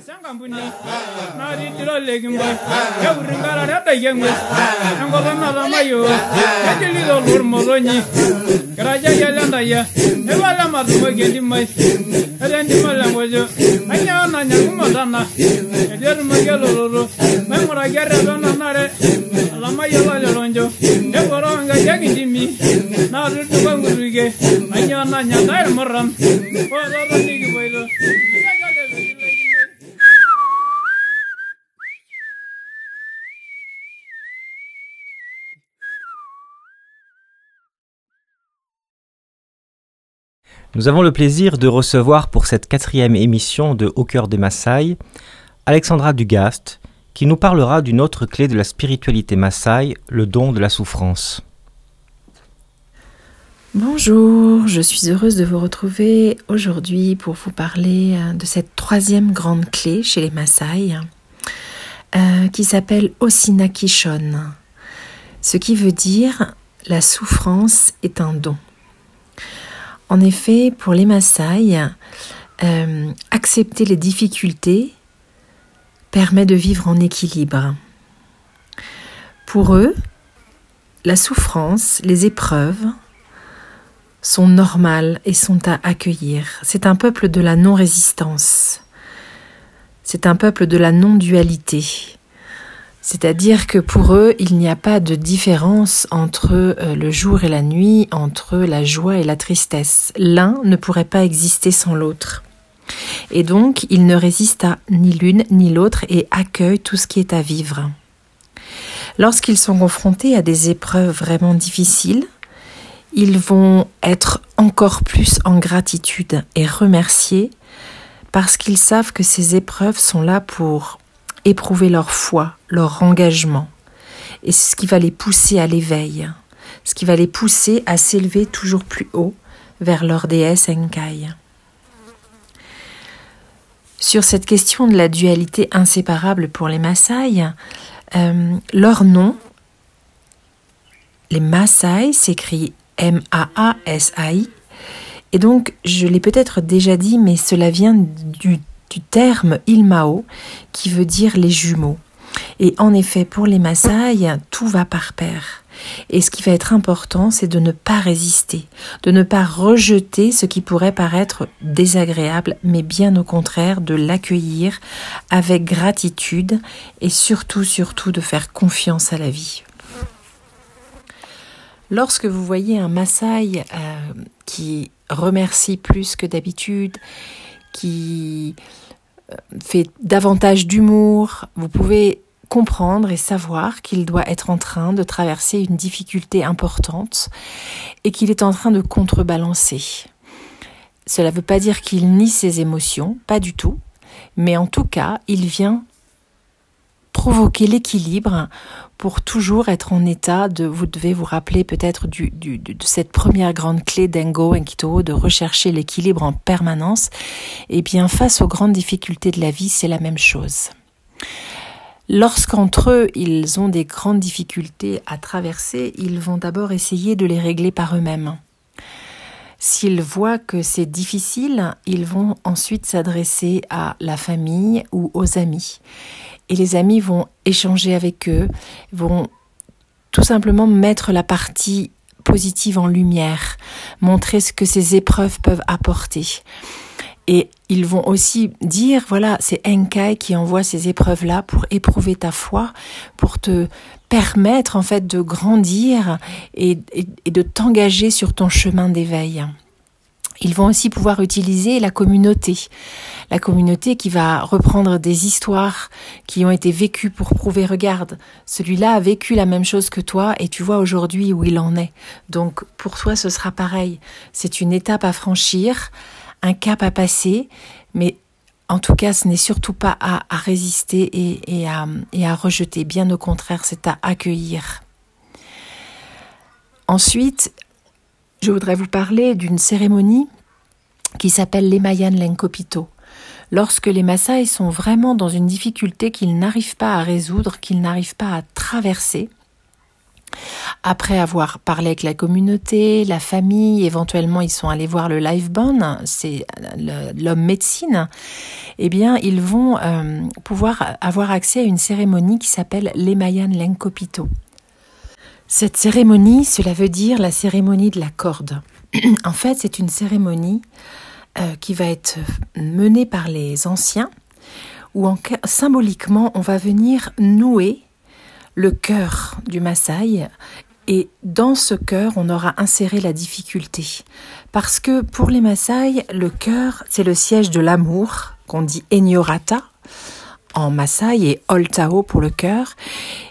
sangambuni naritira lekimba keuringara redai eng'ues enkolong natamayo kejilito lormotonyi kirajaki ele ntaya nipale matumoki entimai ele ntima lenkojo ainyaa nanyakumatana etu etumaki elototo maing'uraki erretena nare olamayiolo leronjo neporoo nkariak intimi naatudupa nkutukie ainyaa nanya ntae irmurran oototoni Nous avons le plaisir de recevoir pour cette quatrième émission de Au cœur des Maasai Alexandra Dugast, qui nous parlera d'une autre clé de la spiritualité Maasai, le don de la souffrance. Bonjour, je suis heureuse de vous retrouver aujourd'hui pour vous parler euh, de cette troisième grande clé chez les Maasai, euh, qui s'appelle Osinakishon, ce qui veut dire la souffrance est un don. En effet, pour les Maasai, euh, accepter les difficultés permet de vivre en équilibre. Pour eux, la souffrance, les épreuves sont normales et sont à accueillir. C'est un peuple de la non-résistance. C'est un peuple de la non-dualité. C'est-à-dire que pour eux, il n'y a pas de différence entre euh, le jour et la nuit, entre la joie et la tristesse. L'un ne pourrait pas exister sans l'autre. Et donc, ils ne résistent à ni l'une ni l'autre et accueillent tout ce qui est à vivre. Lorsqu'ils sont confrontés à des épreuves vraiment difficiles, ils vont être encore plus en gratitude et remercier parce qu'ils savent que ces épreuves sont là pour éprouver leur foi, leur engagement. Et c'est ce qui va les pousser à l'éveil, ce qui va les pousser à s'élever toujours plus haut vers leur déesse Enkai. Sur cette question de la dualité inséparable pour les Maasai, euh, leur nom, les Maasai, s'écrit M-A-A-S-A-I, et donc je l'ai peut-être déjà dit, mais cela vient du du terme Ilmao qui veut dire les jumeaux. Et en effet, pour les Maasai, tout va par pair. Et ce qui va être important, c'est de ne pas résister, de ne pas rejeter ce qui pourrait paraître désagréable, mais bien au contraire de l'accueillir avec gratitude et surtout, surtout de faire confiance à la vie. Lorsque vous voyez un Maasai euh, qui remercie plus que d'habitude, qui euh, fait davantage d'humour, vous pouvez comprendre et savoir qu'il doit être en train de traverser une difficulté importante et qu'il est en train de contrebalancer. Cela ne veut pas dire qu'il nie ses émotions, pas du tout, mais en tout cas, il vient provoquer l'équilibre pour toujours être en état de, vous devez vous rappeler peut-être de cette première grande clé d'Engo Enkito, de rechercher l'équilibre en permanence. Et eh bien, face aux grandes difficultés de la vie, c'est la même chose. Lorsqu'entre eux, ils ont des grandes difficultés à traverser, ils vont d'abord essayer de les régler par eux-mêmes. S'ils voient que c'est difficile, ils vont ensuite s'adresser à la famille ou aux amis et les amis vont échanger avec eux, vont tout simplement mettre la partie positive en lumière, montrer ce que ces épreuves peuvent apporter. Et ils vont aussi dire, voilà, c'est Enkai qui envoie ces épreuves-là pour éprouver ta foi, pour te permettre en fait de grandir et, et de t'engager sur ton chemin d'éveil. Ils vont aussi pouvoir utiliser la communauté. La communauté qui va reprendre des histoires qui ont été vécues pour prouver, regarde, celui-là a vécu la même chose que toi et tu vois aujourd'hui où il en est. Donc pour toi ce sera pareil. C'est une étape à franchir, un cap à passer, mais en tout cas ce n'est surtout pas à, résister et, à, et à rejeter. Bien au contraire, c'est à accueillir. Ensuite, je voudrais vous parler d'une cérémonie qui s'appelle l'Emayan Lenkopito. Lorsque les Maasai sont vraiment dans une difficulté qu'ils n'arrivent pas à résoudre, qu'ils n'arrivent pas à traverser, Après avoir parlé avec la communauté, la famille, éventuellement ils sont allés voir le live bone, c'est l'homme médecine, eh bien ils vont euh, pouvoir avoir accès à une cérémonie qui s'appelle l'Emayan Lenkopito. Cette cérémonie, cela veut dire la cérémonie de la corde. en fait, c'est une cérémonie euh, qui va être menée par les anciens, où symboliquement on va venir nouer le cœur du Maasai et dans ce cœur, on aura inséré la difficulté. Parce que pour les Maasai, le cœur, c'est le siège de l'amour, qu'on dit Enyorata en Maasai et Oltao pour le cœur.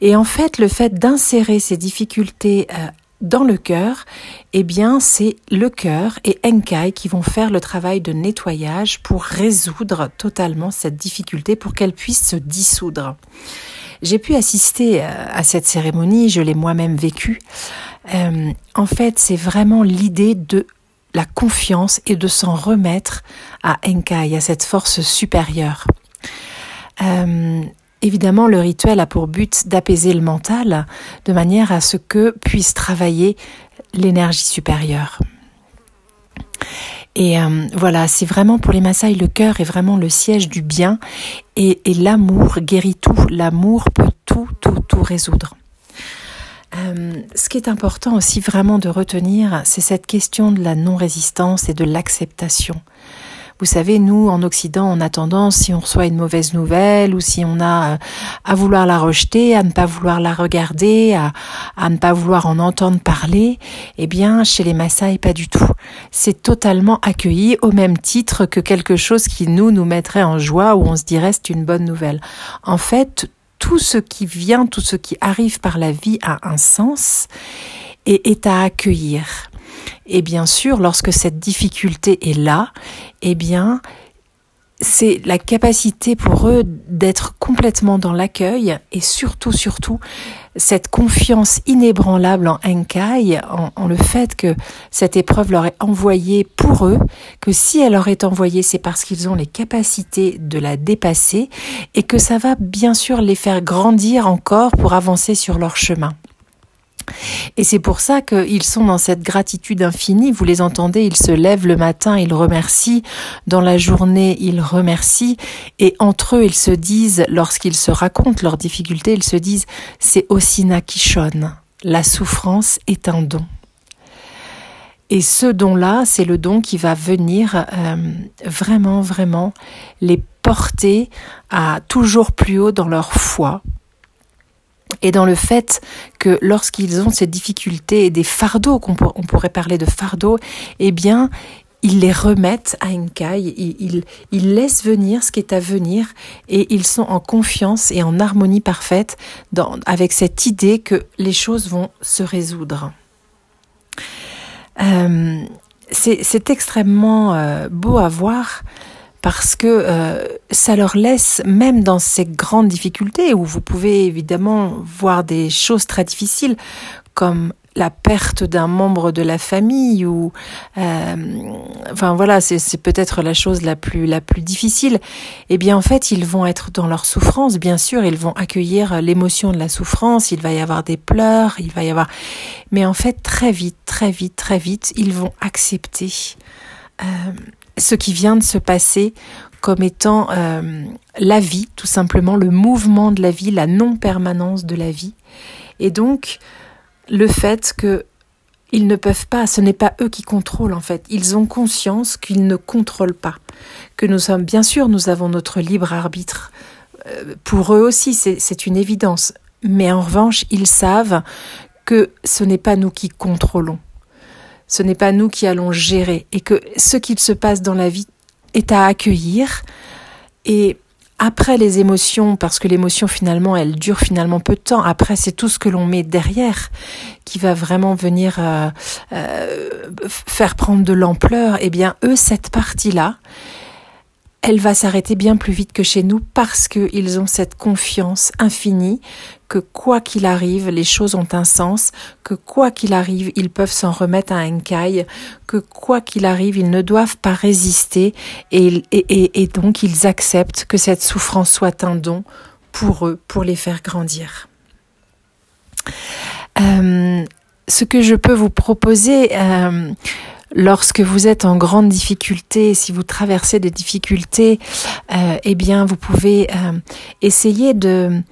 Et en fait, le fait d'insérer ces difficultés euh, dans le cœur, eh bien, c'est le cœur et Enkai qui vont faire le travail de nettoyage pour résoudre totalement cette difficulté, pour qu'elle puisse se dissoudre. J'ai pu assister euh, à cette cérémonie, je l'ai moi-même vécue. Euh, en fait, c'est vraiment l'idée de la confiance et de s'en remettre à Enkai, à cette force supérieure. Euh, évidemment, le rituel a pour but d'apaiser le mental de manière à ce que puisse travailler l'énergie supérieure. Et euh, voilà, c'est vraiment pour les Maasai, le cœur est vraiment le siège du bien et, l'amour guérit tout. L'amour peut tout, tout, tout résoudre. Euh, ce qui est important aussi vraiment de retenir, c'est cette question de la non-résistance et de l'acceptation. Vous savez, nous, en Occident, on a tendance, si on reçoit une mauvaise nouvelle ou si on a euh, à vouloir la rejeter, à ne pas vouloir la regarder, à, ne pas vouloir en entendre parler, eh bien, chez les Maasai, pas du tout. C'est totalement accueilli au même titre que quelque chose qui nous, nous mettrait en joie ou on se dirait c'est une bonne nouvelle. En fait, tout ce qui vient, tout ce qui arrive par la vie a un sens et est à accueillir. Et bien sûr, lorsque cette difficulté est là, eh bien, c'est la capacité pour eux d'être complètement dans l'accueil et surtout, surtout, cette confiance inébranlable en Enkai, en, en, le fait que cette épreuve leur est envoyée pour eux, que si elle leur est envoyée, c'est parce qu'ils ont les capacités de la dépasser et que ça va bien sûr les faire grandir encore pour avancer sur leur chemin. Et c'est pour ça qu'ils sont dans cette gratitude infinie. Vous les entendez, ils se lèvent le matin, ils remercient. Dans la journée, ils remercient. Et entre eux, ils se disent, lorsqu'ils se racontent leurs difficultés, ils se disent, c'est Osina Kishon. La souffrance est un don. Et ce don-là, c'est le don qui va venir euh, vraiment, vraiment les porter à toujours plus haut dans leur foi, et dans le fait que lorsqu'ils ont ces difficultés et des fardeaux, qu'on on pourrait parler de fardeaux, eh bien, ils les remettent à Enkai, ils, ils, laissent venir ce qui est à venir et ils sont en confiance et en harmonie parfaite avec cette idée que les choses vont se résoudre. Euh, c'est extrêmement euh, beau à voir parce que euh, ça leur laisse, même dans ces grandes difficultés, où vous pouvez évidemment voir des choses très difficiles, comme la perte d'un membre de la famille ou euh, enfin voilà c'est peut-être la chose la plus la plus difficile. Eh bien en fait ils vont être dans leur souffrance bien sûr. Ils vont accueillir l'émotion de la souffrance. Il va y avoir des pleurs il va y avoir mais en fait très vite très vite très vite ils vont accepter euh, ce qui vient de se passer comme étant euh, la vie, tout simplement, le mouvement de la vie, la non-permanence de la vie. Et donc, le fait que ils ne peuvent pas, ce n'est pas eux qui contrôlent en fait. Ils ont conscience qu'ils ne contrôlent pas. Que nous sommes, bien sûr, nous avons notre libre arbitre. Euh, pour eux aussi, c'est une évidence. Mais en revanche, ils savent que ce n'est pas nous qui contrôlons ce n'est pas nous qui allons gérer et que ce qu'il se passe dans la vie est à accueillir et après les émotions, parce que l'émotion finalement, elle dure finalement peu de temps. Après, c'est tout ce que l'on met derrière qui va vraiment venir euh, euh, faire prendre de l'ampleur. Eh bien, eux, cette partie-là, elle va s'arrêter bien plus vite que chez nous parce qu'ils ont cette confiance infinie que quoi qu'il arrive, les choses ont un sens, que quoi qu'il arrive, ils peuvent s'en remettre à un caille, que quoi qu'il arrive, ils ne doivent pas résister et donc ils acceptent que cette souffrance soit un don pour eux, pour les faire grandir. Euh, ce que je peux vous proposer euh, lorsque vous êtes en grande difficulté, si vous traversez des difficultés, euh, eh bien, vous pouvez euh, essayer de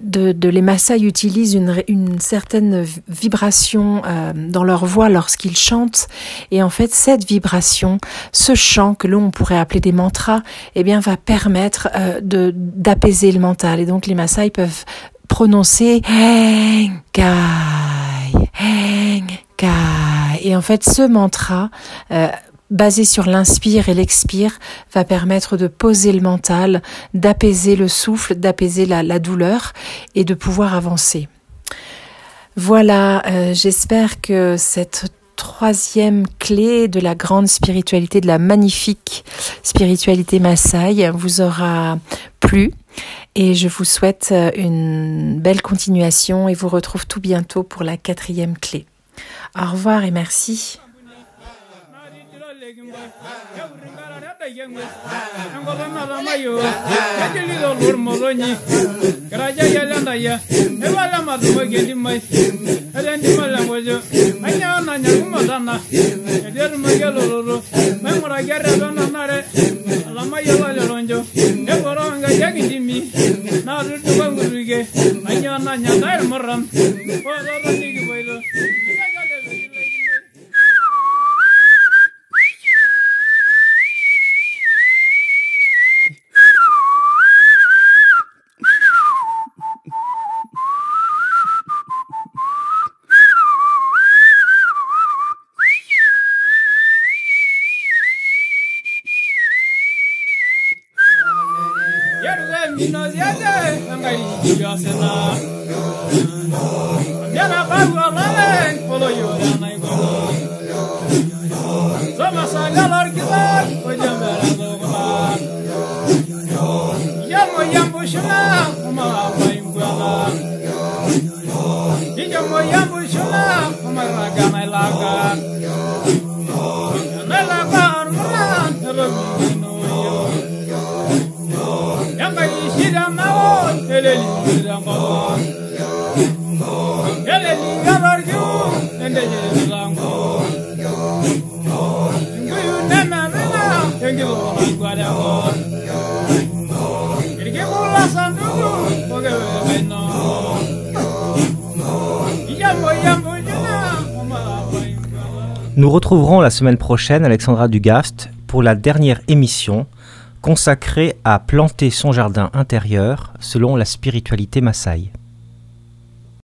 de, les Maasai utilisent une, une certaine vibration euh, dans leur voix lorsqu'ils chantent. Et en fait cette vibration, ce chant que l'on pourrait appeler des mantras, eh bien va permettre euh, de d'apaiser le mental. Et donc les Maasai peuvent prononcer Kai, Kai. Et en fait ce mantra euh, basé sur l'inspire et l'expire, va permettre de poser le mental, d'apaiser le souffle, d'apaiser la, douleur et de pouvoir avancer. Voilà, euh, j'espère que cette troisième clé de la grande spiritualité, de la magnifique spiritualité Maasai vous aura plu. Et je vous souhaite euh, une belle continuation et vous retrouve tout bientôt pour la quatrième clé. Au revoir et merci. Nanya dair moran, Moyambushula, Umaragamailaka. Nous retrouverons la semaine prochaine Alexandra Dugast pour la dernière émission consacrée à planter son jardin intérieur selon la spiritualité Maasai.